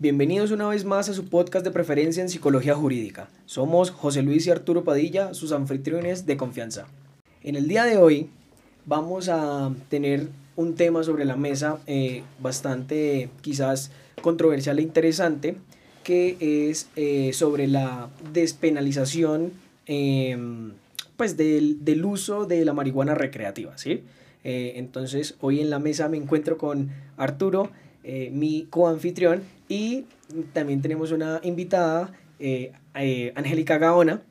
Bienvenidos una vez más a su podcast de preferencia en psicología jurídica. Somos José Luis y Arturo Padilla, sus anfitriones de confianza. En el día de hoy vamos a tener un tema sobre la mesa eh, bastante quizás controversial e interesante, que es eh, sobre la despenalización em, pues del, del, uso de la marihuana recreativa. ¿sí? Eh, entonces hoy en la mesa me encuentro con Arturo, mi coanfitrión, y también tenemos una invitada, eh, eh, Angélica Gaona.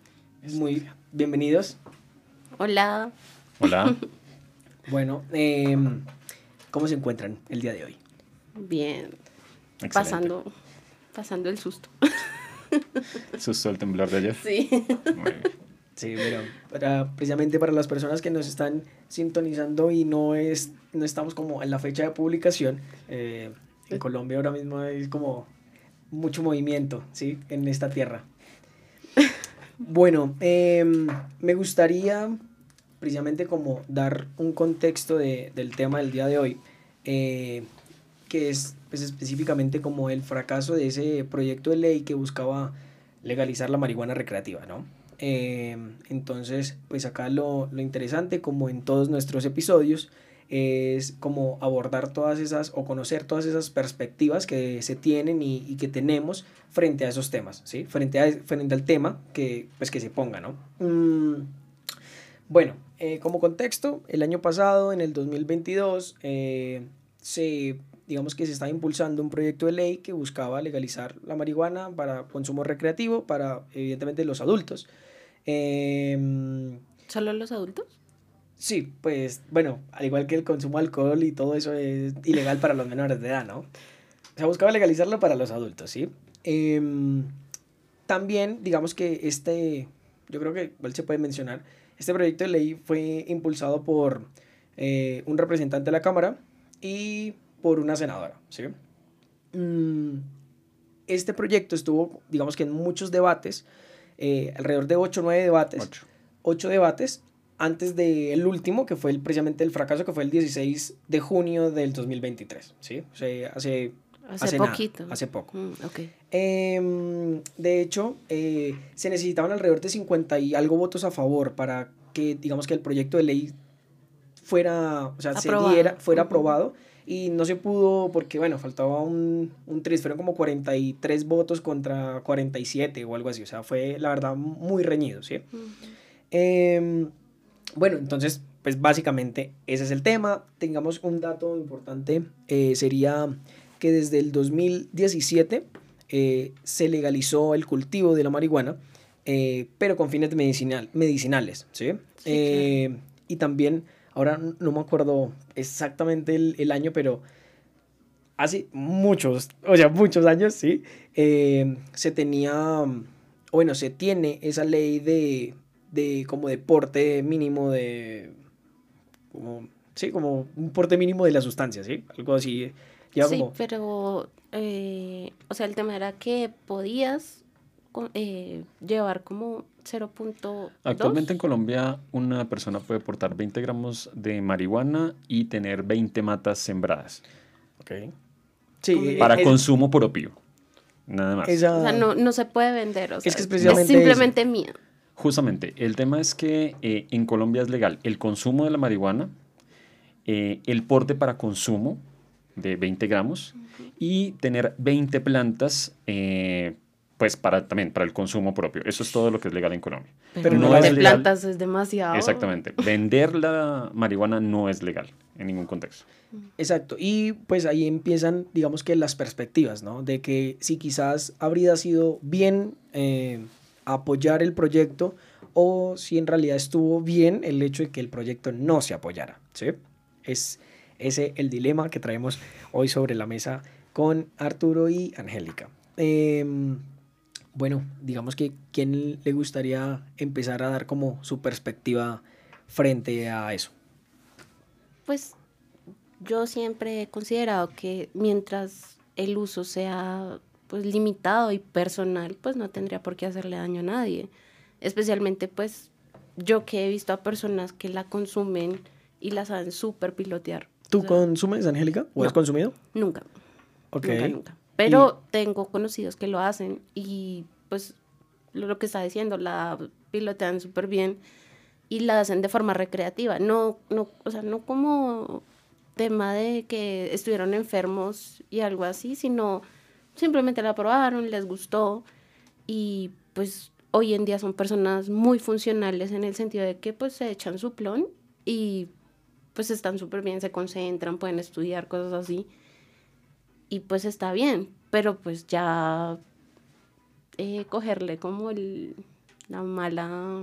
Muy bienvenidos. Hola. Hola. bueno, em, ¿cómo se encuentran el día de hoy? Bien. Pasando, pasando el susto. ¿El susto del temblor de ayer? Sí. Sí, pero para, precisamente para las personas que nos están sintonizando y no, es, no estamos como en la fecha de publicación, eh, en Colombia ahora mismo hay como mucho movimiento, ¿sí? En esta tierra. Bueno, em, me gustaría precisamente como dar un contexto de, del tema del día de hoy, eh, que es pues, específicamente como el fracaso de ese proyecto de ley que buscaba legalizar la marihuana recreativa, ¿no? Em, entonces, pues acá lo, lo interesante, como en todos nuestros episodios, es como abordar todas esas o conocer todas esas perspectivas que se tienen y, que tenemos frente a esos temas, ¿sí? Frente, a, frente al tema que, pues, que se ponga, ¿no? Mm, bueno, eh, como contexto, el año pasado, en el 2022, eh, se, digamos que se está impulsando un proyecto de ley que buscaba legalizar la marihuana para consumo recreativo para, evidentemente, los adultos. Em, ¿Solo los adultos? Sí, pues bueno, al igual que el consumo de alcohol y todo eso es ilegal para los menores de edad, ¿no? O sea, buscaba legalizarlo para los adultos, ¿sí? Em, también, digamos que este, yo creo que igual se puede mencionar, este proyecto de ley fue impulsado por eh, un representante de la Cámara y por una senadora, ¿sí? Mm, este proyecto estuvo, digamos que en muchos debates, eh, alrededor de 8 o 9 debates. 8. 8 debates antes del último, que fue el, precisamente el fracaso, que fue el 16 de junio del 2023, ¿sí? O sea, hace... Hace, poquito. hace poco. Mm, okay. Em, de hecho, eh, se necesitaban alrededor de 50 y algo votos a favor para que, digamos, que el proyecto de ley fuera, o sea, se diera, fuera aprobado y no se pudo porque, bueno, faltaba un, un fueron como 43 votos contra 47 o algo así, o sea, fue la verdad muy reñido, ¿sí? Bueno, entonces, pues básicamente ese es el tema. Tengamos un dato importante, eh, sería que desde el 2017 eh, se legalizó el cultivo de la marihuana, eh, pero con fines medicinal, medicinales, ¿sí? Y también, ahora no me acuerdo exactamente el, el, año, pero hace muchos, o sea, muchos años, ¿sí? se tenía, bueno, se tiene esa ley de de como deporte mínimo de como sí como un porte mínimo de la sustancia sí algo así sí pero eh, o sea el tema era que podías eh, llevar como 0.2 actualmente en Colombia una persona puede portar 20 gramos de marihuana y tener 20 matas sembradas. Ok. Sí para consumo propio nada más. O sea no, no se puede vender o sea, es que es, simplemente mía. Justamente, el tema es que eh, en Colombia es legal el consumo de la marihuana, eh, el porte para consumo de 20 gramos y tener 20 plantas eh, pues para también para el consumo propio. Eso es todo lo que es legal en Colombia. Pero, no es plantas es demasiado. Exactamente. Vender la marihuana no es legal en ningún contexto. Exacto. Y pues ahí empiezan, digamos que las perspectivas, ¿no? De que si quizás habría sido bien apoyar el proyecto o si en realidad estuvo bien el hecho de que el proyecto no se apoyara. ¿sí? Es ese el dilema que traemos hoy sobre la mesa con Arturo y Angélica. Em, bueno, digamos que ¿quién le gustaría empezar a dar como su perspectiva frente a eso? Pues yo siempre he considerado que mientras el uso sea pues limitado y personal, pues no tendría por qué hacerle daño a nadie. Especialmente pues yo que he visto a personas que la consumen y la saben súper pilotear. ¿Tú consumes, Angélica? ¿O has consumido? Nunca. Ok. Nunca, nunca. Pero tengo conocidos que lo hacen y pues lo, que está diciendo, la pilotean súper bien y la hacen de forma recreativa, no, no, o sea, no como tema de que estuvieron enfermos y algo así, sino simplemente la probaron, les gustó y pues hoy en día son personas muy funcionales en el sentido de que pues se echan su plon y pues están súper bien, se concentran, pueden estudiar, cosas así. Y pues está bien, pero pues ya eh, cogerle como el, la mala,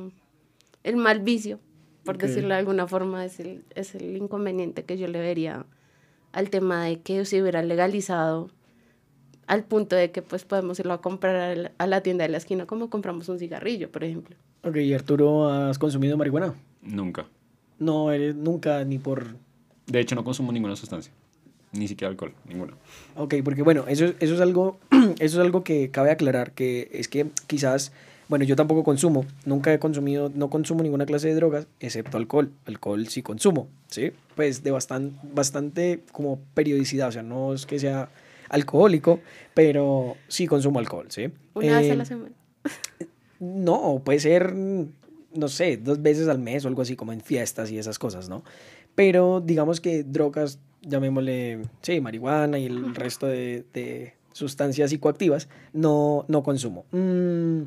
el mal vicio, por decirlo de alguna forma, es el, es el inconveniente que yo le vería al tema de que se hubiera legalizado al punto de que pues podemos irlo a comprar a la tienda de la esquina como compramos un cigarrillo, por ejemplo. Ok, ¿y Arturo, has consumido marihuana? Nunca. No, eres nunca ni por... De hecho, no consumo ninguna sustancia. Ni siquiera alcohol, ninguna. Ok, porque bueno, eso, eso, es algo, eso es algo que cabe aclarar, que es que quizás, bueno, yo tampoco consumo, nunca he consumido, no consumo ninguna clase de drogas, excepto alcohol. Alcohol sí consumo, ¿sí? Pues de bastante, bastante como periodicidad, o sea, no es que sea alcohólico, pero sí consumo alcohol, ¿sí? Una vez a la eh, semana. No, puede ser no sé, dos veces al mes o algo así, como en fiestas y esas cosas, ¿no? Pero digamos que drogas, llamémosle, sí, marihuana y el resto de, sustancias psicoactivas, no, no consumo. Mm,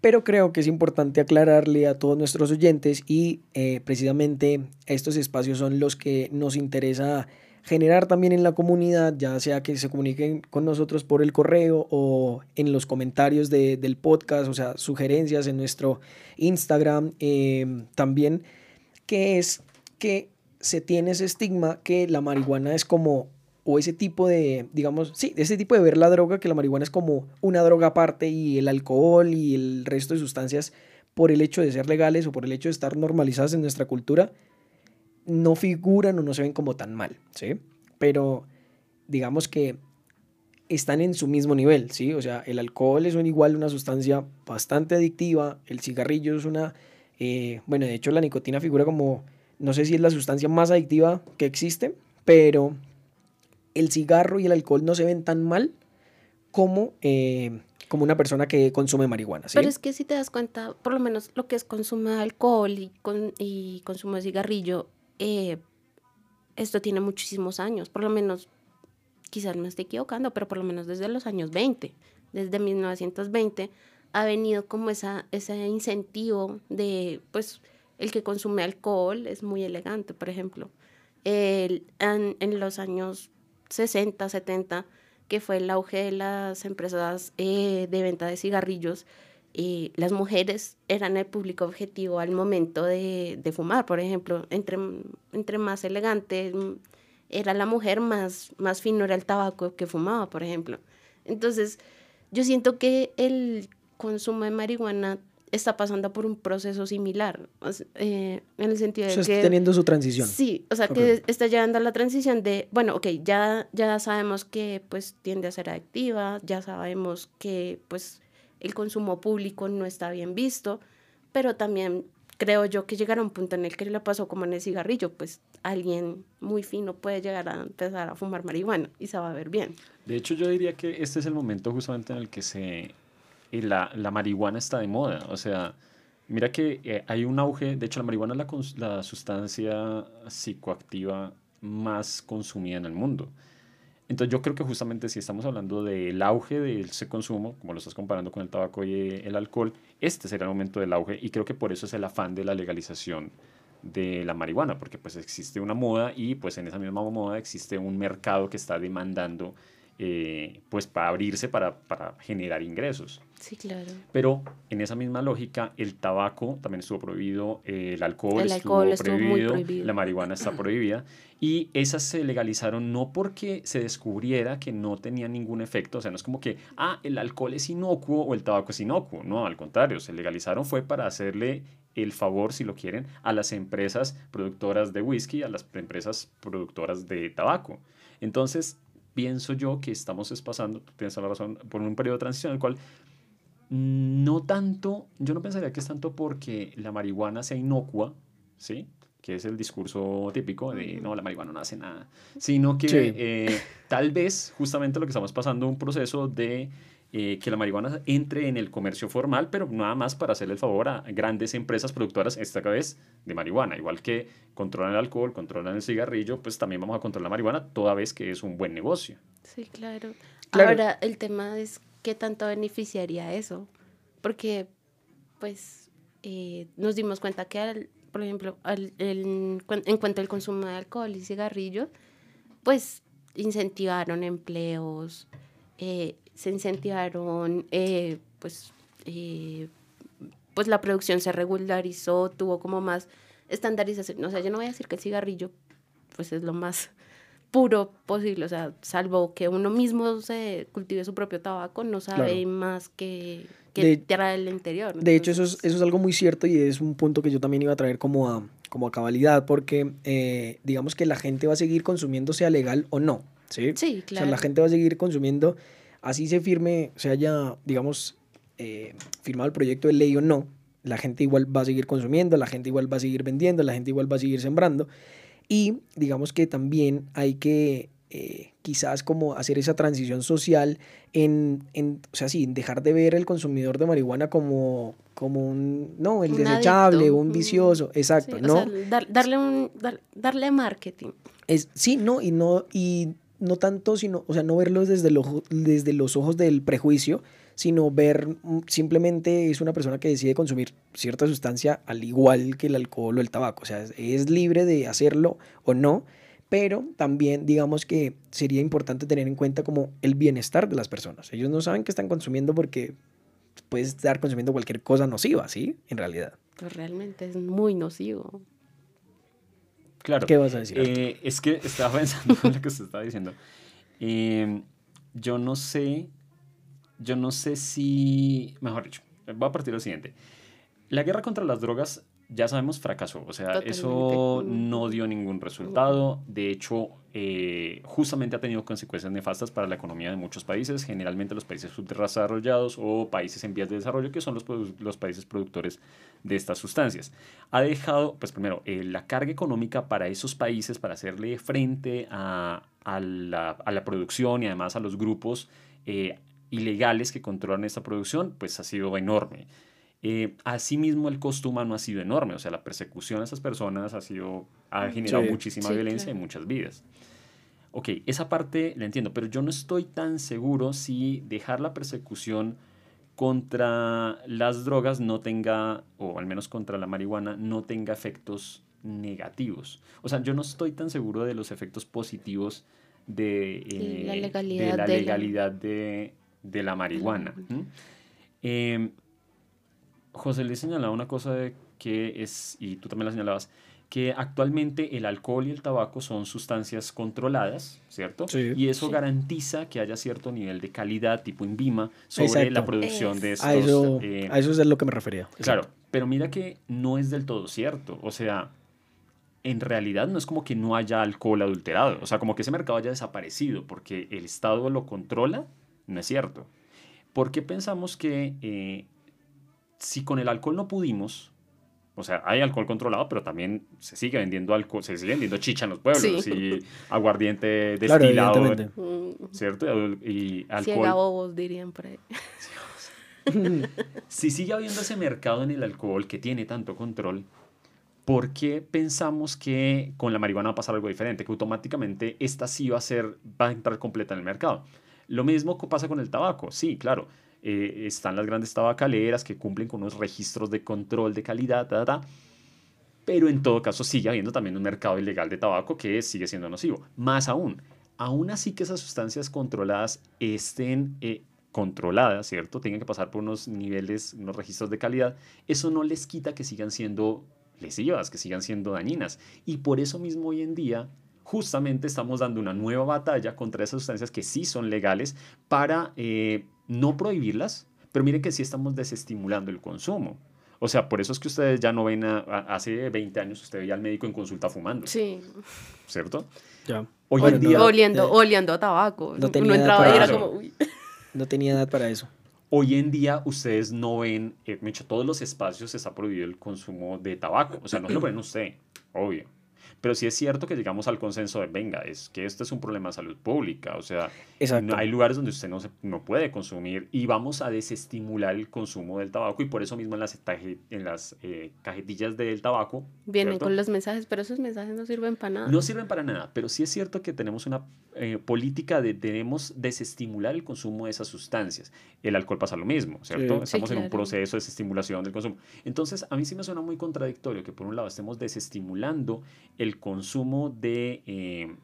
pero creo que es importante aclararle a todos nuestros oyentes y eh, precisamente estos espacios son los que nos interesa generar también en la comunidad, ya sea que se comuniquen con nosotros por el correo o en los comentarios del podcast, o sea, sugerencias en nuestro Instagram, eh, también, que es que se tiene ese estigma que la marihuana es como, o ese tipo de, digamos, sí, ese tipo de ver la droga, que la marihuana es como una droga aparte y el alcohol y el resto de sustancias por el hecho de ser legales o por el hecho de estar normalizadas en nuestra cultura, no figuran o no se ven como tan mal, ¿sí? Pero digamos que están en su mismo nivel, ¿sí? O sea, el alcohol es un, igual una sustancia bastante adictiva, el cigarrillo es una, eh, bueno, de hecho la nicotina figura como, no sé si es la sustancia más adictiva que existe, pero el cigarro y el alcohol no se ven tan mal como, eh, como una persona que consume marihuana. Pero es que si te das cuenta, por lo menos lo que es consumo de alcohol y consumo de cigarrillo, eh, esto tiene muchísimos años, por lo menos, quizás me esté equivocando, pero por lo menos desde los años 20, desde 1920, ha venido como esa, ese incentivo de, pues, el que consume alcohol es muy elegante, por ejemplo. en, en, los años 60, 70, que fue el auge de las empresas eh, de venta de cigarrillos, y las mujeres eran el público objetivo al momento de, de, fumar, por ejemplo, entre, entre más elegante era la mujer, más, más fino era el tabaco que fumaba, por ejemplo. Entonces, yo siento que el consumo de marihuana está pasando por un proceso similar, eh, en el sentido de que... Está teniendo su transición. Sí, o sea, que está llevando a la transición de, bueno, ok, ya, ya sabemos que pues tiende a ser adictiva, ya sabemos que pues el consumo público no está bien visto, pero también creo yo que llegará un punto en el que le pasó como en el cigarrillo, pues alguien muy fino puede llegar a empezar a fumar marihuana y se va a ver bien. De hecho, yo diría que este es el momento justamente en el que se la, la marihuana está de moda. O sea, mira que eh, hay un auge, de hecho la marihuana es la, la sustancia psicoactiva más consumida en el mundo. Entonces yo creo que justamente si estamos hablando del auge de ese consumo, como lo estás comparando con el tabaco y el alcohol, este será el momento del auge y creo que por eso es el afán de la legalización de la marihuana, porque pues existe una moda y pues en esa misma moda existe un mercado que está demandando eh, pues para abrirse para, para generar ingresos. Sí, claro. Pero en esa misma lógica, el tabaco también estuvo prohibido, el alcohol, estuvo, prohibido, la marihuana está prohibida. Y esas se legalizaron no porque se descubriera que no tenía ningún efecto, o sea, no es como que, ah, el alcohol es inocuo o el tabaco es inocuo. No, al contrario, se legalizaron fue para hacerle el favor, si lo quieren, a las empresas productoras de whisky, a las empresas productoras de tabaco. Entonces, pienso yo que estamos pasando, tienes la razón, por un periodo de transición en el cual no tanto, yo no pensaría que es tanto porque la marihuana sea inocua, ¿sí? que es el discurso típico de no, la marihuana no hace nada, sino que eh, tal vez justamente lo que estamos pasando un proceso de eh, que la marihuana entre en el comercio formal, pero nada más para hacerle el favor a grandes empresas productoras, esta vez de marihuana, igual que controlan el alcohol, controlan el cigarrillo, pues también vamos a controlar la marihuana toda vez que es un buen negocio. Sí, claro. Ahora, el tema es qué tanto beneficiaría eso, porque pues eh, nos dimos cuenta que por ejemplo, en cuanto al consumo de alcohol y cigarrillos, pues incentivaron empleos, eh, se incentivaron, eh, pues, eh, pues la producción se regularizó, tuvo como más estandarización. O sea, yo no voy a decir que el cigarrillo, pues es lo más puro posible, o sea, salvo que uno mismo se cultive su propio tabaco, no sabe más que, que tierra del interior. De hecho, eso es, eso es algo muy cierto y es un punto que yo también iba a traer como a, como a cabalidad, porque eh, digamos que la gente va a seguir consumiendo, sea legal o no, ¿sí? Sí, claro. O sea, la gente va a seguir consumiendo, así se firme, se haya, digamos, eh, firmado el proyecto de ley o no, la gente igual va a seguir consumiendo, la gente igual va a seguir vendiendo, la gente igual va a seguir sembrando. Y digamos que también hay que eh, quizás como hacer esa transición social en, en, o sea, sí, dejar de ver el consumidor de marihuana como, como un, no, el desechable, un vicioso, exacto, ¿no? darle, un, darle marketing. Es, sí, no, y no, y no tanto, sino, o sea, no verlos desde, desde los ojos del prejuicio, sino ver mm, simplemente es una persona que decide consumir cierta sustancia al igual que el alcohol o el tabaco. O sea, es libre de hacerlo o no, pero también digamos que sería importante tener en cuenta como el bienestar de las personas. Ellos no saben que están consumiendo porque puedes estar consumiendo cualquier cosa nociva, ¿sí? En realidad. Pues realmente es muy nocivo. Claro. ¿Qué vas a decir? Eh, es que estaba pensando en lo que usted estaba diciendo. Eh, yo no sé yo no sé si, mejor dicho, voy a partir de lo siguiente. La guerra contra las drogas, ya sabemos, fracasó. O sea, eso no dio ningún resultado. De hecho, eh, justamente ha tenido consecuencias nefastas para la economía de muchos países, generalmente los países subdesarrollados o países en vías de desarrollo, que son los, los países productores de estas sustancias. Ha dejado, pues primero, eh, la carga económica para esos países, para hacerle frente a, a, la, a la, producción y además a los grupos, eh, ilegales que controlan esta producción, pues ha sido enorme. Eh, asimismo, el costo humano ha sido enorme, o sea, la persecución a esas personas ha, sido, ha generado muchísima violencia y muchas vidas. Ok, esa parte la entiendo, pero yo no estoy tan seguro si dejar la persecución contra las drogas no tenga, o al menos contra la marihuana, no tenga efectos negativos. O sea, yo no estoy tan seguro de los efectos positivos de, la eh, legalidad de, la legalidad de, de la marihuana. Eh, José le señalaba una cosa de que es, y tú también la señalabas, que actualmente el alcohol y el tabaco son sustancias controladas, ¿cierto? Y eso garantiza que haya cierto nivel de calidad, tipo INVIMA, sobre la producción de estos... A eso, eh, a eso es a lo que me refería. Claro, pero mira que no es del todo cierto. O sea, en realidad no es como que no haya alcohol adulterado. O sea, como que ese mercado haya desaparecido porque el Estado lo controla no es cierto. Porque pensamos que eh, si con el alcohol no pudimos, o sea, hay alcohol controlado, pero también se sigue vendiendo alcohol, se sigue vendiendo chicha en los pueblos y aguardiente destilado, ¿cierto? Y alcohol. bobos dirían por ahí. si sigue habiendo ese mercado en el alcohol que tiene tanto control, ¿por qué pensamos que con la marihuana va a pasar algo diferente? Que automáticamente esta sí va a ser, va a entrar completa en el mercado. Lo mismo pasa con el tabaco, sí, claro. Eh, están las grandes tabacaleras que cumplen con unos registros de control de calidad, pero en todo caso sigue habiendo también un mercado ilegal de tabaco que sigue siendo nocivo. Más aún, aún así que esas sustancias controladas estén eh, controladas, ¿cierto? Tengan que pasar por unos niveles, unos registros de calidad, eso no les quita que sigan siendo lesivas, que sigan siendo dañinas. Y por eso mismo hoy en día justamente estamos dando una nueva batalla contra esas sustancias que sí son legales para eh, no prohibirlas, pero miren que sí estamos desestimulando el consumo. O sea, por eso es que ustedes ya no ven, a, hace 20 años usted veía al médico en consulta fumando. Sí. ¿Cierto? Ya. Hoy en día... Oliendo, oliendo a tabaco. No tenía, edad para eso. No tenía edad para eso. hoy en día ustedes no ven, eh, hecho, todos los espacios está prohibido el consumo de tabaco. O sea, no se lo ven usted, obvio. Pero sí es cierto que llegamos al consenso de, venga, es que este es un problema de salud pública. O sea, no, hay lugares donde usted no, se, no puede consumir y vamos a desestimular el consumo del tabaco y por eso mismo en las, en las eh, cajetillas del tabaco. Vienen con los mensajes, pero esos mensajes no sirven para nada. No sirven para nada, pero sí es cierto que tenemos una eh, política de debemos desestimular el consumo de esas sustancias. El alcohol pasa lo mismo, ¿cierto? Estamos en un proceso de desestimulación del consumo. Entonces, a mí sí me suena muy contradictorio que por un lado estemos desestimulando el consumo de, eh,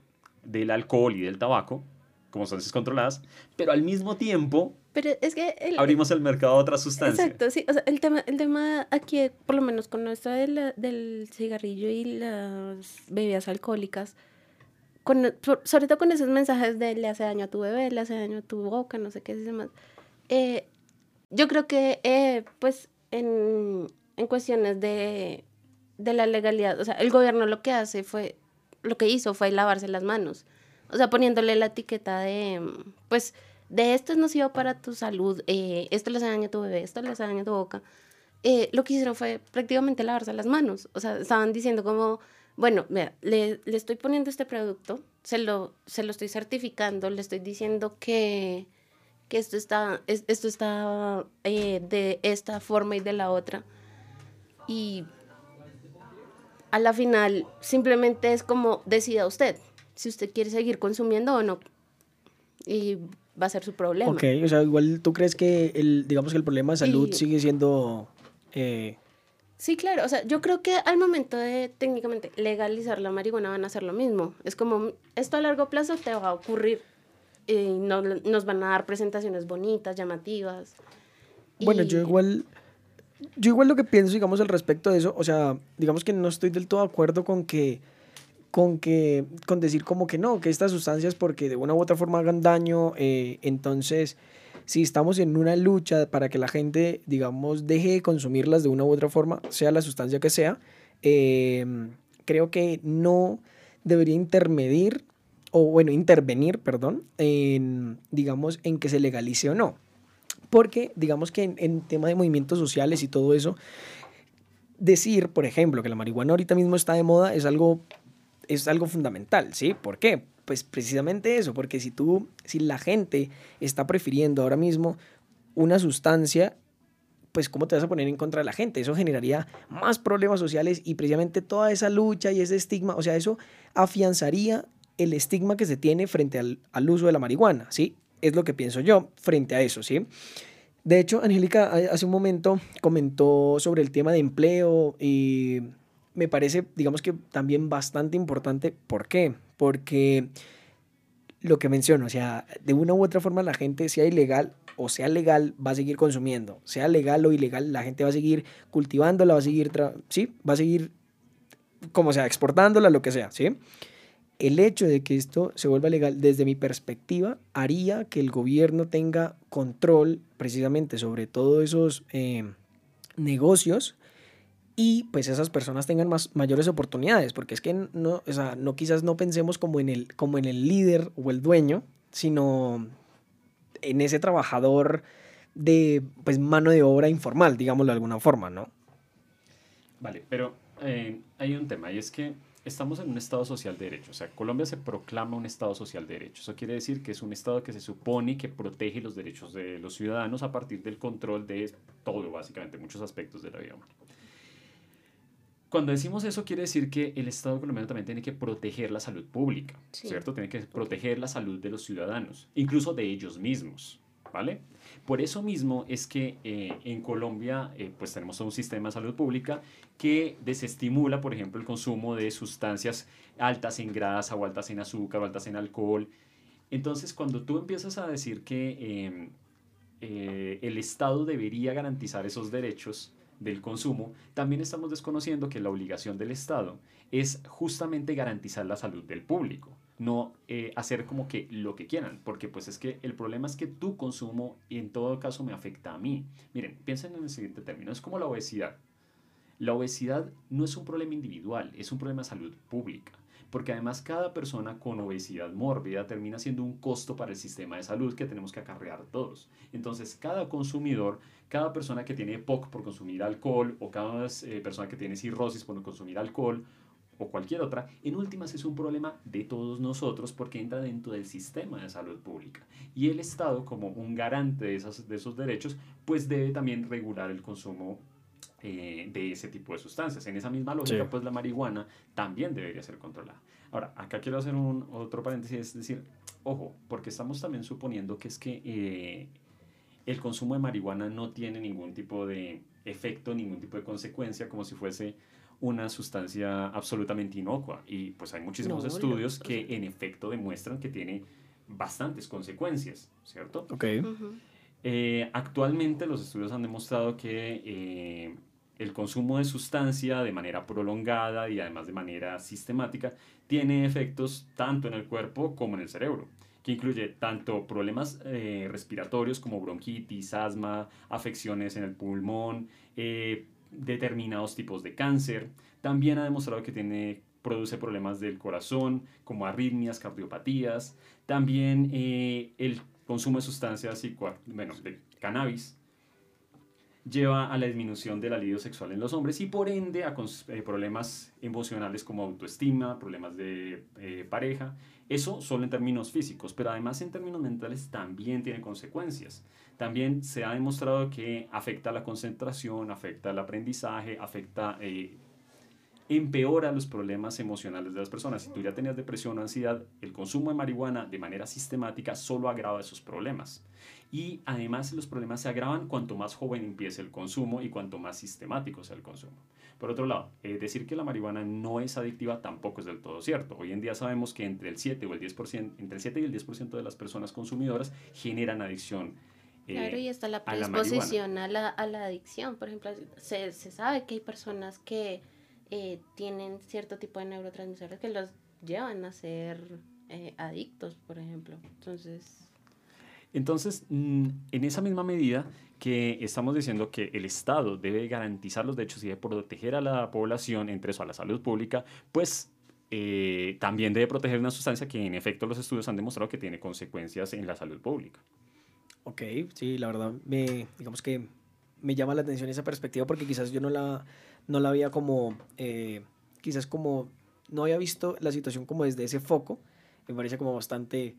del alcohol y del tabaco como sustancias controladas, pero al mismo tiempo pero es que abrimos el mercado a otras sustancias. Exacto, sí. O sea, el tema, el tema aquí, por lo menos con esto del cigarrillo y las bebidas alcohólicas, con, sobre todo con esos mensajes de le hace daño a tu bebé, le hace daño a tu boca, no sé qué es más. Eh, yo creo que, eh, pues, en, en cuestiones de de la legalidad. O sea, el gobierno lo que hace fue, lo que hizo fue lavarse las manos. O sea, poniéndole la etiqueta de, pues, de esto es nocivo para tu salud, eh, esto le hace daño a tu bebé, esto le hace a tu boca. Eh, lo que hicieron fue prácticamente lavarse las manos. O sea, estaban diciendo como, bueno, mira, le, le estoy poniendo este producto, se lo, se lo estoy certificando, le estoy diciendo que, que esto está, esto está eh, de esta forma y de la otra. Y a la final simplemente es como decida usted si usted quiere seguir consumiendo o no. Y va a ser su problema. Ok, o sea, igual tú crees que el, digamos que el problema de salud sigue siendo... Eh... Sí, claro, o sea, yo creo que al momento de técnicamente legalizar la marihuana van a hacer lo mismo. Es como, esto a largo plazo te va a ocurrir y no, nos van a dar presentaciones bonitas, llamativas. Bueno, yo igual yo igual lo que pienso, digamos, al respecto de eso, o sea, digamos que no estoy del todo de acuerdo con que, con que, con decir como que no, que estas sustancias porque de una u otra forma hagan daño, eh, entonces, si estamos en una lucha para que la gente, digamos, deje de consumirlas de una u otra forma, sea la sustancia que sea, em, creo que no debería intermedir, o bueno, intervenir, perdón, en, digamos, en que se legalice o no. Porque digamos que en, tema de movimientos sociales y todo eso, decir, por ejemplo, que la marihuana ahorita mismo está de moda es algo, es algo fundamental, ¿sí? ¿Por qué? Pues precisamente eso, porque si tú, si la gente está prefiriendo ahora mismo una sustancia, pues cómo te vas a poner en contra de la gente. Eso generaría más problemas sociales y precisamente toda esa lucha y ese estigma, o sea, eso afianzaría el estigma que se tiene frente al, al uso de la marihuana, ¿sí? Es lo que pienso yo frente a eso, ¿sí? De hecho, Angélica hace un momento comentó sobre el tema de empleo y me parece, digamos que también bastante importante. ¿Por qué? Porque lo que menciono, o sea, de una u otra forma la gente, sea ilegal o sea legal, va a seguir consumiendo. Sea legal o ilegal, la gente va a seguir cultivándola, va a seguir, sí, va a seguir, como sea, exportándola, lo que sea, ¿sí? El hecho de que esto se vuelva legal, desde mi perspectiva, haría que el gobierno tenga control precisamente sobre todos esos eh, negocios y pues esas personas tengan más, mayores oportunidades, porque es que no, o sea, no quizás no pensemos como en, el, como en el líder o el dueño, sino en ese trabajador de pues mano de obra informal, digámoslo de alguna forma, ¿no? Vale, pero eh, hay un tema y es que estamos en un Estado social de derecho. O sea, Colombia se proclama un Estado social de derecho. Eso quiere decir que es un Estado que se supone que protege los derechos de los ciudadanos a partir del control de todo, básicamente, muchos aspectos de la vida humana. Cuando decimos eso, quiere decir que el Estado colombiano también tiene que proteger la salud pública, ¿cierto? Tiene que proteger la salud de los ciudadanos, incluso de ellos mismos, ¿vale? Por eso mismo es que eh, en Colombia eh, pues tenemos un sistema de salud pública que desestimula, por ejemplo, el consumo de sustancias altas en grasa o altas en azúcar o altas en alcohol. Entonces, cuando tú empiezas a decir que em, eh, el Estado debería garantizar esos derechos del consumo, también estamos desconociendo que la obligación del Estado es justamente garantizar la salud del público no eh, hacer como que lo que quieran, porque pues es que el problema es que tu consumo en todo caso me afecta a mí. Miren, piensen en el siguiente término, es como la obesidad. La obesidad no es un problema individual, es un problema de salud pública. porque además cada persona con obesidad mórbida termina siendo un costo para el sistema de salud que tenemos que acarrear todos. Entonces, cada consumidor, cada persona que tiene POC por consumir alcohol o cada eh, persona que tiene cirrosis por consumir alcohol o cualquier otra, en últimas es un problema de todos nosotros porque entra dentro del sistema de salud pública. Y el Estado, como un garante de, esas, de esos derechos, pues debe también regular el consumo eh, de ese tipo de sustancias. En esa misma lógica, pues la marihuana también debería ser controlada. Ahora, acá quiero hacer un otro paréntesis, es decir, ojo, porque estamos también suponiendo que es que eh, el consumo de marihuana no tiene ningún tipo de efecto, ningún tipo de consecuencia, como si fuese una sustancia absolutamente inocua. Y pues hay muchísimos estudios que en efecto demuestran que tiene bastantes consecuencias, ¿cierto? Ok. Eh, actualmente los estudios han demostrado que eh, el consumo de sustancia de manera prolongada y además de manera sistemática tiene efectos tanto en el cuerpo como en el cerebro que incluye tanto problemas eh, respiratorios como bronquitis, asma, afecciones en el pulmón, determinados tipos de cáncer. También ha demostrado que tiene, produce problemas del corazón, como arritmias, cardiopatías. También eh, el consumo de sustancias bueno, de cannabis lleva a la disminución del alivio sexual en los hombres y por ende a eh, problemas emocionales como autoestima, problemas de eh, pareja. Eso solo en términos físicos, pero además en términos mentales también tiene consecuencias. También se ha demostrado que afecta la concentración, afecta el aprendizaje, afecta eh, empeora los problemas emocionales de las personas. Si tú ya tenías depresión o ansiedad, el consumo de marihuana de manera sistemática solo agrava esos problemas. Y además los problemas se agravan cuanto más joven empiece el consumo y cuanto más sistemático sea el consumo. Por otro lado, eh, decir que la marihuana no es adictiva tampoco es del todo cierto. Hoy en día sabemos que entre el 7 o el 10%, entre el 7 y el 10% de las personas consumidoras generan adicción eh, claro, y está la predisposición a la, a la, adicción. Por ejemplo, se, se, sabe que hay personas que eh, tienen cierto tipo de neurotransmisores que los llevan a ser eh, adictos, por ejemplo. Entonces... Entonces, mm, en esa misma medida que estamos diciendo que el Estado debe garantizar los derechos y debe proteger a la población, entre eso a la salud pública, pues eh, también debe proteger una sustancia que en efecto los estudios han demostrado que tiene consecuencias en la salud pública. Ok, sí, la verdad, me, digamos que me llama la atención esa perspectiva porque quizás yo no la, no la había como, eh, quizás como, no había visto la situación como desde ese foco. Me parece como bastante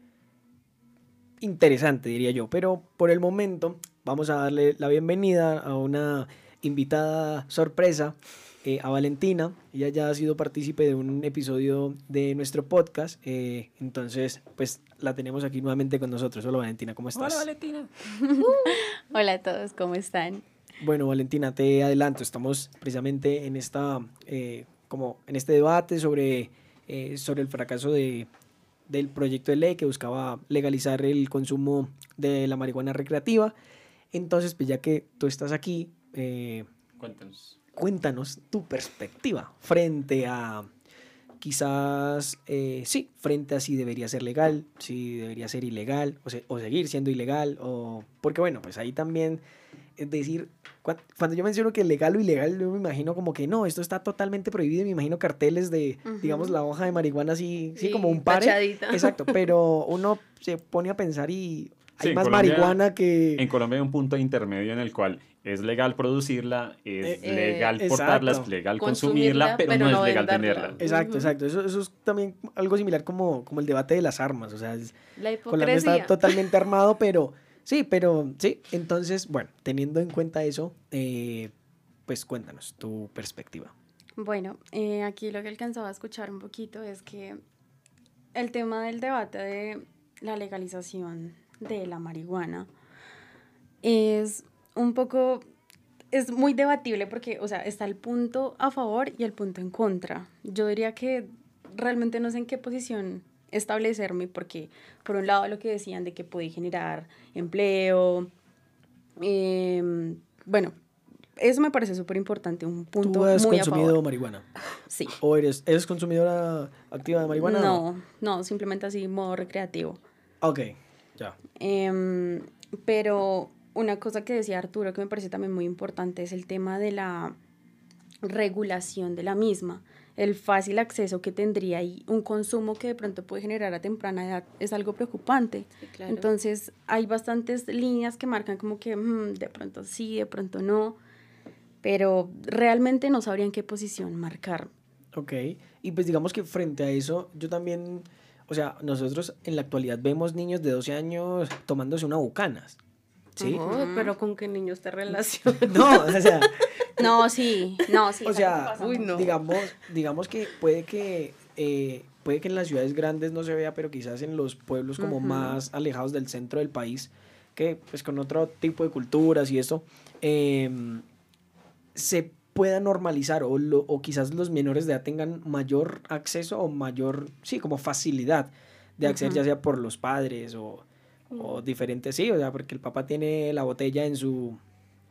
interesante, diría yo. Pero por el momento vamos a darle la bienvenida a una invitada sorpresa, eh, a Valentina. Ella ya ha sido partícipe de un episodio de nuestro podcast. Eh, entonces, pues la tenemos aquí nuevamente con nosotros. Hola Valentina, ¿cómo estás? Hola Valentina. Hola a todos, ¿cómo están? Bueno, Valentina, te adelanto, estamos precisamente en esta, eh, como en este debate sobre, eh, sobre el fracaso de, del proyecto de ley que buscaba legalizar el consumo de la marihuana recreativa. Entonces, pues ya que tú estás aquí, eh, cuéntanos. Cuéntanos tu perspectiva frente a quizás, sí, frente a si debería ser legal, si debería ser ilegal o, o seguir siendo ilegal, o porque bueno, pues ahí también es decir, cuando yo menciono que legal o ilegal, yo me imagino como que no, esto está totalmente prohibido y me imagino carteles de, digamos, la hoja de marihuana así, sí, como un par. Exacto, pero uno se pone a pensar y hay más marihuana que... En Colombia hay un punto intermedio en el cual es legal producirla, es eh, legal portarla, es legal consumirla, pero, no, es legal tenerla. Exacto, exacto. Eso, eso, es también algo similar como, como el debate de las armas. O sea, es, la Colombia está totalmente armado, pero Sí, pero sí, entonces, bueno, teniendo en cuenta eso, eh, pues cuéntanos tu perspectiva. Bueno, eh, aquí lo que alcanzaba a escuchar un poquito es que el tema del debate de la legalización de la marihuana es un poco, es muy debatible porque, o sea, está el punto a favor y el punto en contra. Yo diría que realmente no sé en qué posición establecerme porque por un lado lo que decían de que puede generar empleo, em, bueno, eso me parece súper importante, un punto ¿Tú has consumido marihuana? Sí. ¿O eres, eres consumidora activa de marihuana? No, no, simplemente así, modo recreativo. Ok, ya. Em, pero una cosa que decía Arturo que me parece también muy importante es el tema de la regulación de la misma. El fácil acceso que tendría y un consumo que de pronto puede generar a temprana edad es algo preocupante. Entonces hay bastantes líneas que marcan como que mm, de pronto sí, de pronto no, pero realmente no sabrían qué posición marcar. Ok, y pues digamos que frente a eso, yo también, o sea, nosotros en la actualidad vemos niños de 12 años tomándose una bucanas. ¿Sí? pero con qué niños te relacionas. no, o sea, no, sí, no, sí. O sea, digamos, digamos que puede que eh, puede que en las ciudades grandes no se vea, pero quizás en los pueblos como más alejados del centro del país, que pues con otro tipo de culturas y eso, em, se pueda normalizar o, o quizás los menores de edad tengan mayor acceso o mayor, sí, como facilidad de acceder, ya sea por los padres o, o diferentes, sí, o sea, porque el papá tiene la botella en su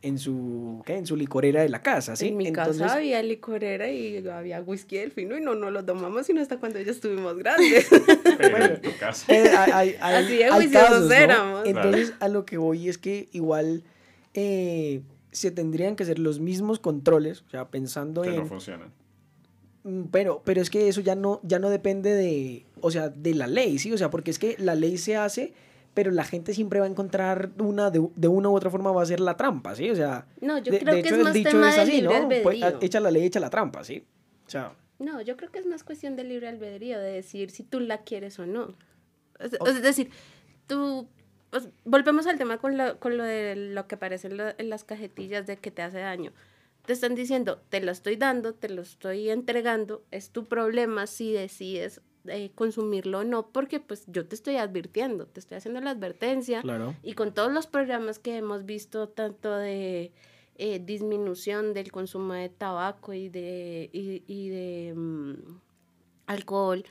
en su, ¿qué? En su licorera de la casa, ¿sí? En mi casa había licorera y había whisky del fino y no, no lo tomamos sino hasta cuando ya estuvimos grandes. Pero en tu casa. Eh, Así de juiciosos éramos. Entonces, a lo que voy es que igual eh, se tendrían que hacer los mismos controles, o sea, pensando que en... no funcionan. Mm, pero, pero es que eso ya no, ya no depende de, o sea, de la ley, ¿sí? O sea, porque es que la ley se hace pero la gente siempre va a encontrar una, de, una u otra forma va a ser la trampa, ¿sí? O sea, no, yo creo que es más tema de libre albedrío. Pues, echa la ley, echa la trampa, ¿sí? O sea, no, yo creo que es más cuestión de libre albedrío, de decir si tú la quieres o no. Es, decir, tú, pues, volvemos al tema con lo, con lo de lo que aparece en, las cajetillas de que te hace daño te están diciendo, te lo estoy dando, te lo estoy entregando, es tu problema si decides eh, consumirlo o no, porque pues yo te estoy advirtiendo, te estoy haciendo la advertencia. Y con todos los programas que hemos visto, tanto de eh, disminución del consumo de tabaco y de, y, de mm, alcohol,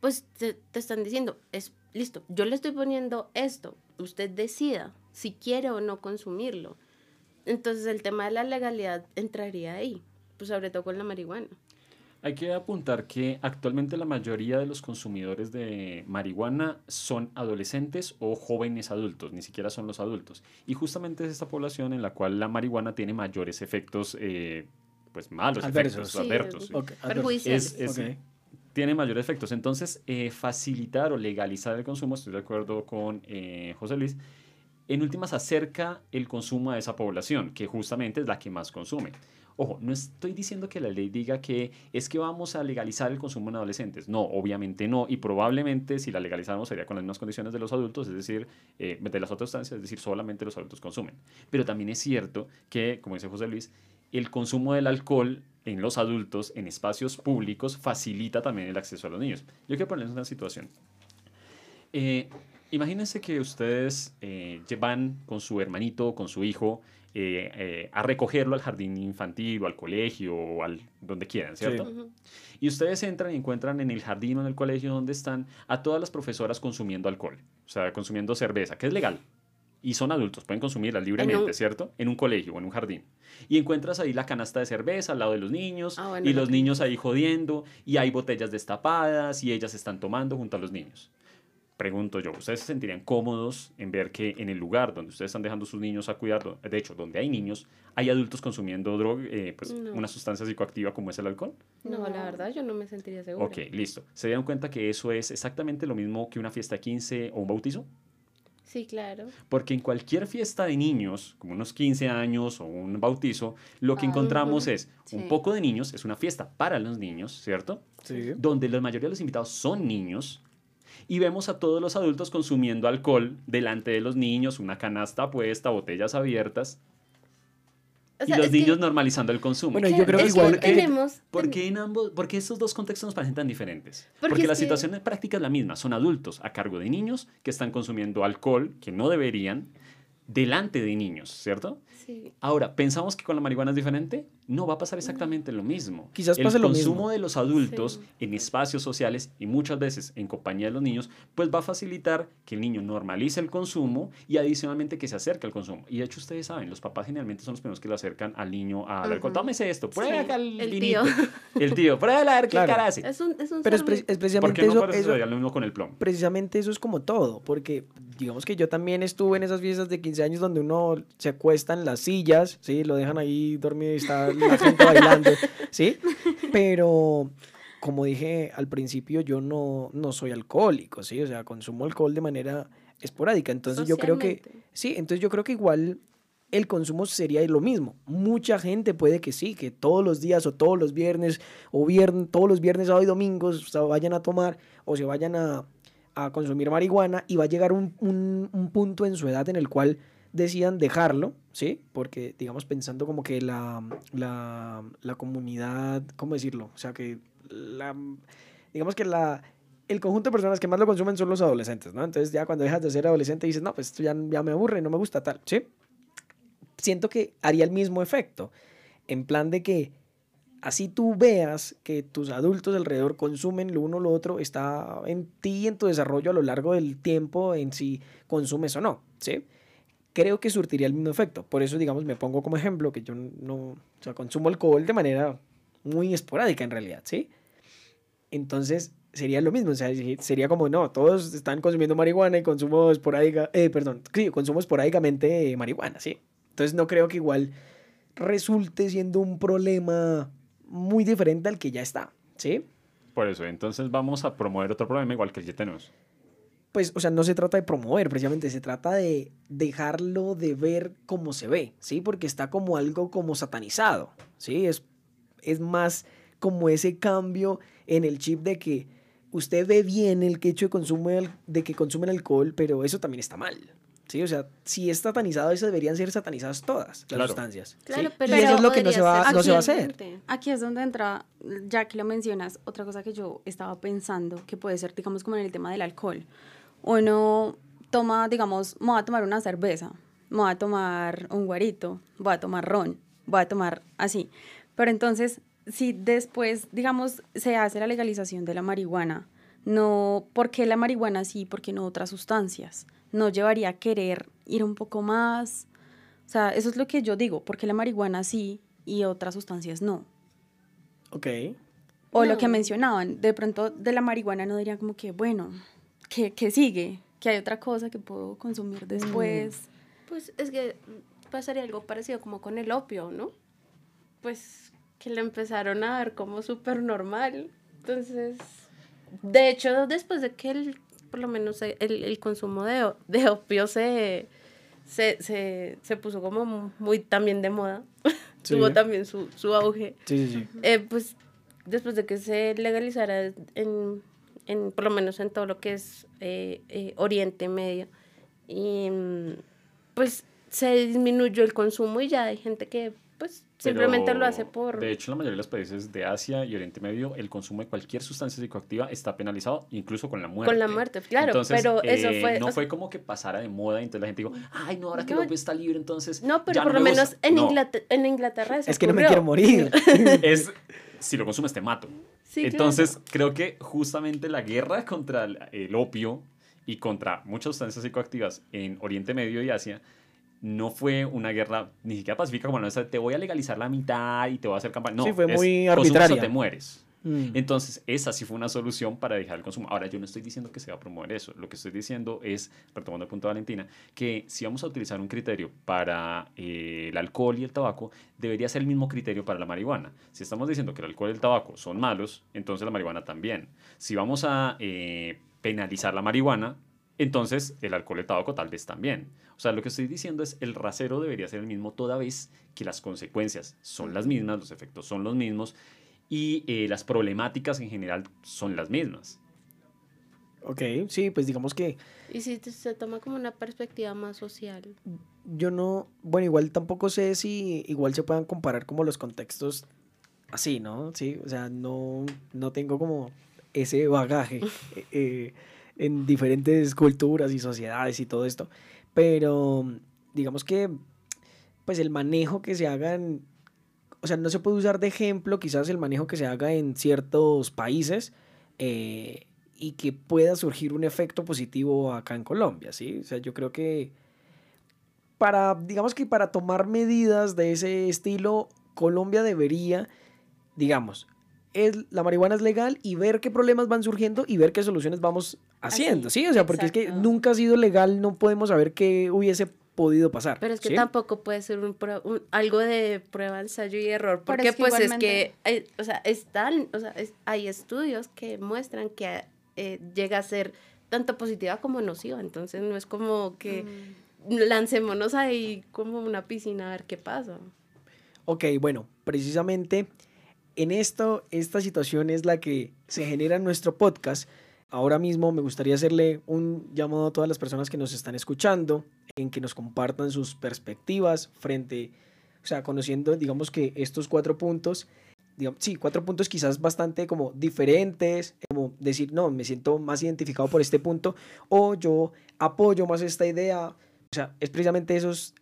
pues te, te están diciendo, es listo, yo le estoy poniendo esto, usted decida si quiere o no consumirlo. Entonces el tema de la legalidad entraría ahí, pues sobre todo con la marihuana. Hay que apuntar que actualmente la mayoría de los consumidores de marihuana son adolescentes o jóvenes adultos, ni siquiera son los adultos. Y justamente es esta población en la cual la marihuana tiene mayores efectos, eh, pues malos efectos, adversos. Tiene mayores efectos. Entonces, eh, facilitar o legalizar el consumo, estoy de acuerdo con eh, José Luis, en últimas acerca el consumo a esa población, que justamente es la que más consume. Ojo, no estoy diciendo que la ley diga que es que vamos a legalizar el consumo en adolescentes. No, obviamente no. Y probablemente si la legalizáramos sería con las mismas condiciones de los adultos, es decir, eh, de las otras sustancias, es decir, solamente los adultos consumen. Pero también es cierto que, como dice José Luis, el consumo del alcohol en los adultos, en espacios públicos, facilita también el acceso a los niños. Yo quiero ponerles una situación. Eh, imagínense que ustedes eh, van con su hermanito, con su hijo, eh, eh, a recogerlo al jardín infantil o al colegio o al donde quieran, ¿cierto? Y ustedes entran y encuentran en el jardín o en el colegio donde están a todas las profesoras consumiendo alcohol, o sea, consumiendo cerveza, que es legal. Y son adultos, pueden consumirla libremente, ¿cierto? En un colegio o en un jardín. Y encuentras ahí la canasta de cerveza al lado de los niños, ah, y los niños ahí jodiendo, y hay botellas destapadas, y ellas están tomando junto a los niños pregunto yo, ¿ustedes se sentirían cómodos en ver que en el lugar donde ustedes están dejando a sus niños a cuidar, de hecho, donde hay niños, hay adultos consumiendo droga, eh, pues una sustancia psicoactiva como es el alcohol? No, la verdad yo no me sentiría seguro. Ok, listo. ¿Se dieron cuenta que eso es exactamente lo mismo que una fiesta 15 o un bautizo? Sí, claro. Porque en cualquier fiesta de niños, como unos 15 años o un bautizo, lo que encontramos es un poco de niños, es una fiesta para los niños, ¿cierto? Sí. Donde la mayoría de los invitados son niños, y vemos a todos los adultos consumiendo alcohol delante de los niños, una canasta puesta, botellas abiertas. y los niños normalizando el consumo. Bueno, yo creo que igual tenemos, ¿por qué en ambos, porque estos dos contextos nos parecen tan diferentes? Porque, la situación de práctica es la misma. Son adultos a cargo de niños que están consumiendo alcohol que no deberían delante de niños, ¿cierto? Sí. Ahora, ¿pensamos que con la marihuana es diferente? No, va a pasar exactamente lo mismo. Quizás pase lo mismo. El consumo de los adultos en espacios sociales y muchas veces en compañía de los niños, pues va a facilitar que el niño normalice el consumo y adicionalmente que se acerque al consumo. Y de hecho, ustedes saben, los papás generalmente son los primeros que le acercan al niño al alcohol. Tómese esto, prueba acá el, el tío. El tío, prueba a ver qué cara hace. Es un, es un Pero es, precisamente ¿Por qué no eso, lo mismo con el plomo? Precisamente eso es como todo, porque digamos que yo también estuve en esas fiestas de 15 años donde uno se acuesta en las sillas, ¿sí? Lo dejan ahí dormido y está la gente bailando, ¿sí? Pero como dije al principio, yo no, no soy alcohólico, ¿sí? O sea, consumo alcohol de manera esporádica. Entonces yo creo que, sí, entonces yo creo que igual el consumo sería lo mismo. Mucha gente puede que sí, que todos los días o todos los viernes o viernes, todos los viernes, sábado y domingos se vayan a tomar o se vayan a, a consumir marihuana y va a llegar un, un, un, punto en su edad en el cual decidan dejarlo, ¿sí? Porque, digamos, pensando como que la, la, la comunidad, ¿cómo decirlo? O sea, que la, digamos que la, el conjunto de personas que más lo consumen son los adolescentes, ¿no? Entonces ya cuando dejas de ser adolescente dices, no, pues esto ya, ya me aburre, no me gusta tal, ¿sí? Siento que haría el mismo efecto, en plan de que así tú veas que tus adultos alrededor consumen lo uno o lo otro, está en ti, en tu desarrollo a lo largo del tiempo, en si consumes o no, ¿sí? Creo que surtiría el mismo efecto. Por eso, digamos, me pongo como ejemplo que yo no, o sea, consumo alcohol de manera muy esporádica en realidad, ¿sí? Entonces, sería lo mismo, o sea, sería como, no, todos están consumiendo marihuana y consumo esporádica, eh, perdón, sí, consumo esporádicamente marihuana, ¿sí? Entonces no creo que igual resulte siendo un problema muy diferente al que ya está, ¿sí? Por eso, entonces vamos a promover otro problema igual que ya tenemos. Pues, o sea, no se trata de promover, precisamente, se trata de dejarlo de ver como se ve, ¿sí? Porque está como algo como satanizado, ¿sí? Es, es más como ese cambio en el chip de que usted ve bien el hecho de, consumo de que consumen alcohol, pero eso también está mal. Sí, o sea, si es satanizado, eso deberían ser satanizadas todas las sustancias. Claro, pero, y eso es lo que no se, va, no se va a hacer. Aquí es donde entra, ya que lo mencionas, otra cosa que yo estaba pensando, que puede ser, digamos, como en el tema del alcohol. Uno toma, digamos, me voy a tomar una cerveza, me voy a tomar un guarito, voy a tomar ron, voy a tomar así. Pero entonces, si después, digamos, se hace la legalización de la marihuana, no, ¿por qué la marihuana sí, por qué no otras sustancias? No llevaría a querer ir un poco más. O sea, eso es lo que yo digo, porque la marihuana sí y otras sustancias no. Ok. O lo que mencionaban, de pronto de la marihuana no dirían como que, bueno, que, sigue, que hay otra cosa que puedo consumir después. Pues es que pasaría algo parecido como con el opio, ¿no? Pues que le empezaron a ver como súper normal. Entonces, de hecho, después de que el, por lo menos el, el consumo de, de opio se, se, se, se, puso como muy también de moda, tuvo también su, su auge, sí, sí, eh, pues después de que se legalizara en, en, por lo menos en todo lo que es eh, eh, Oriente Medio, y mm, pues se disminuyó el consumo y ya hay gente que pues simplemente lo hace por... De hecho, en la mayoría de los países de Asia y Oriente Medio, el consumo de cualquier sustancia psicoactiva está penalizado, incluso con la muerte. Con la muerte, claro, pero eso eh, fue... No fue como que pasara de moda y entonces la gente dijo, ay, no, ahora que el está libre, entonces... No, pero por lo menos en, Inglaterra, en Inglaterra Es que no me quiero morir. es, si lo consumes te mato. Entonces, creo que justamente la guerra contra el opio y contra muchas sustancias psicoactivas en Oriente Medio y Asia no fue una guerra ni siquiera pacífica como no te voy a legalizar la mitad y te voy a hacer campaña. No, sí, fue muy arbitraria. te mueres. Mm. Entonces, esa sí fue una solución para dejar el consumo. Ahora, yo no estoy diciendo que se va a promover eso. Lo que estoy diciendo es, retomando el punto de Valentina, que si vamos a utilizar un criterio para eh, el alcohol y el tabaco, debería ser el mismo criterio para la marihuana. Si estamos diciendo que el alcohol y el tabaco son malos, entonces la marihuana también. Si vamos a eh, penalizar la marihuana, entonces el alcohol y el tabaco tal vez también. O sea, lo que estoy diciendo es el rasero debería ser el mismo toda vez que las consecuencias son las mismas, los efectos son los mismos y eh, las problemáticas en general son las mismas. Ok, sí, pues digamos que... Y si se toma como una perspectiva más social. Yo no, bueno, igual tampoco sé si igual se puedan comparar como los contextos así, ¿no? Sí, o sea, no, no tengo como ese bagaje. eh, eh en diferentes culturas y sociedades y todo esto. Pero digamos que pues el manejo que se haga en, o sea, no se puede usar de ejemplo quizás el manejo que se haga en ciertos países eh, y que pueda surgir un efecto positivo acá en Colombia, ¿sí? O sea, yo creo que para, digamos que para tomar medidas de ese estilo, Colombia debería, digamos, la marihuana es legal y ver qué problemas van surgiendo y ver qué soluciones vamos haciendo, ¿sí? O sea, porque es que nunca ha sido legal, no podemos saber qué hubiese podido pasar. Pero es que ¿sí? tampoco puede ser un, algo de prueba, ensayo y error, porque es que pues es que, eh, o sea, están, o sea, es- hay estudios que muestran que eh, llega a ser tanto positiva como nociva, entonces no es como que Mm. lancémonos ahí como una piscina a ver qué pasa. Ok, bueno, precisamente en esto, esta situación es la que se genera en nuestro podcast. Ahora mismo me gustaría hacerle un llamado a todas las personas que nos están escuchando, en que nos compartan sus perspectivas frente, o sea, conociendo, digamos que estos cuatro puntos, digamos, sí, cuatro puntos quizás bastante como diferentes, como decir, no, me siento más identificado por este punto, o yo apoyo más esta idea, o sea, es precisamente esos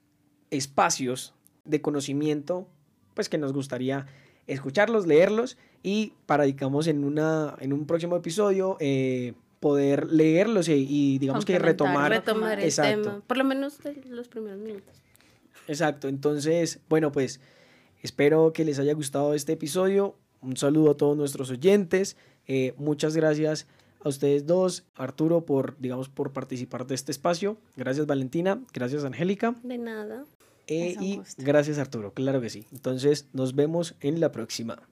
espacios de conocimiento, pues que nos gustaría escucharlos, leerlos y para, digamos, en, una, en un próximo episodio eh, poder leerlos y, y, digamos que retomar. Retomar el Exacto. tema, por lo menos de los primeros minutos. Exacto, entonces, bueno, pues espero que les haya gustado este episodio. Un saludo a todos nuestros oyentes. Eh, muchas gracias a ustedes dos, Arturo, por, digamos, por participar de este espacio. Gracias, Valentina. Gracias, Angélica. De nada. Eh, y gusto. gracias, Arturo. Claro que sí. Entonces, nos vemos en la próxima.